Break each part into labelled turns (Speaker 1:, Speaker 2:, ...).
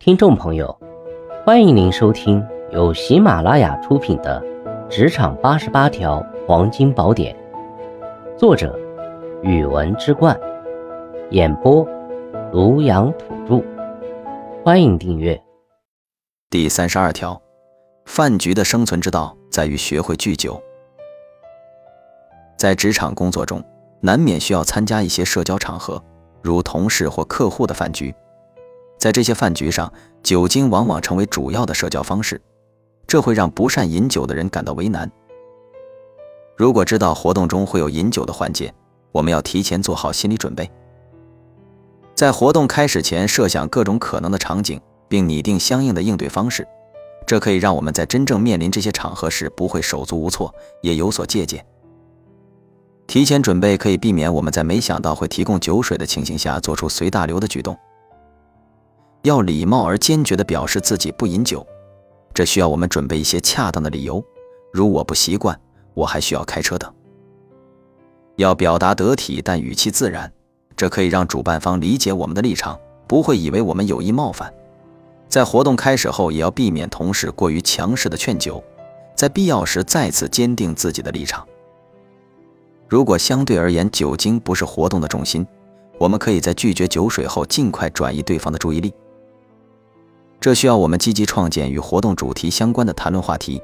Speaker 1: 听众朋友，欢迎您收听由喜马拉雅出品的《职场八十八条黄金宝典》，作者：语文之冠，演播：庐阳土著。欢迎订阅。
Speaker 2: 第三十二条，饭局的生存之道在于学会聚酒。在职场工作中，难免需要参加一些社交场合，如同事或客户的饭局。在这些饭局上，酒精往往成为主要的社交方式，这会让不善饮酒的人感到为难。如果知道活动中会有饮酒的环节，我们要提前做好心理准备。在活动开始前，设想各种可能的场景，并拟定相应的应对方式，这可以让我们在真正面临这些场合时不会手足无措，也有所借鉴。提前准备可以避免我们在没想到会提供酒水的情形下做出随大流的举动。要礼貌而坚决地表示自己不饮酒，这需要我们准备一些恰当的理由，如我不习惯，我还需要开车等。要表达得体但语气自然，这可以让主办方理解我们的立场，不会以为我们有意冒犯。在活动开始后，也要避免同事过于强势的劝酒，在必要时再次坚定自己的立场。如果相对而言酒精不是活动的重心，我们可以在拒绝酒水后尽快转移对方的注意力。这需要我们积极创建与活动主题相关的谈论话题，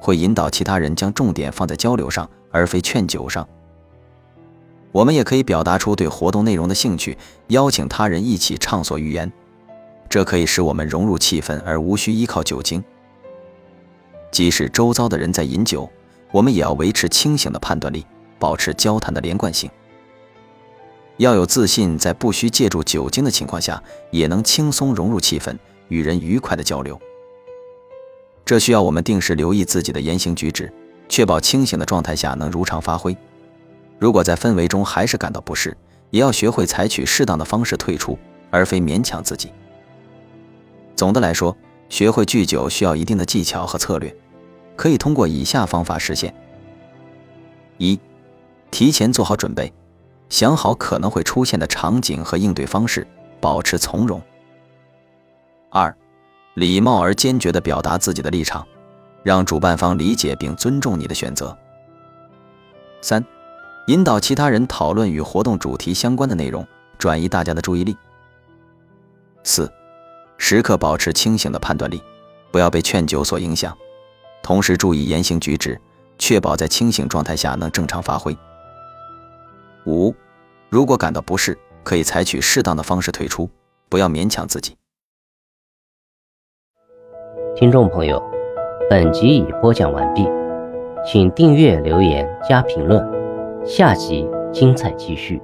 Speaker 2: 会引导其他人将重点放在交流上，而非劝酒上。我们也可以表达出对活动内容的兴趣，邀请他人一起畅所欲言，这可以使我们融入气氛而无需依靠酒精。即使周遭的人在饮酒，我们也要维持清醒的判断力，保持交谈的连贯性。要有自信，在不需借助酒精的情况下，也能轻松融入气氛。与人愉快的交流，这需要我们定时留意自己的言行举止，确保清醒的状态下能如常发挥。如果在氛围中还是感到不适，也要学会采取适当的方式退出，而非勉强自己。总的来说，学会拒酒需要一定的技巧和策略，可以通过以下方法实现：一、提前做好准备，想好可能会出现的场景和应对方式，保持从容。二，礼貌而坚决地表达自己的立场，让主办方理解并尊重你的选择。三，引导其他人讨论与活动主题相关的内容，转移大家的注意力。四，时刻保持清醒的判断力，不要被劝酒所影响，同时注意言行举止，确保在清醒状态下能正常发挥。五，如果感到不适，可以采取适当的方式退出，不要勉强自己。
Speaker 1: 听众朋友，本集已播讲完毕，请订阅、留言、加评论，下集精彩继续。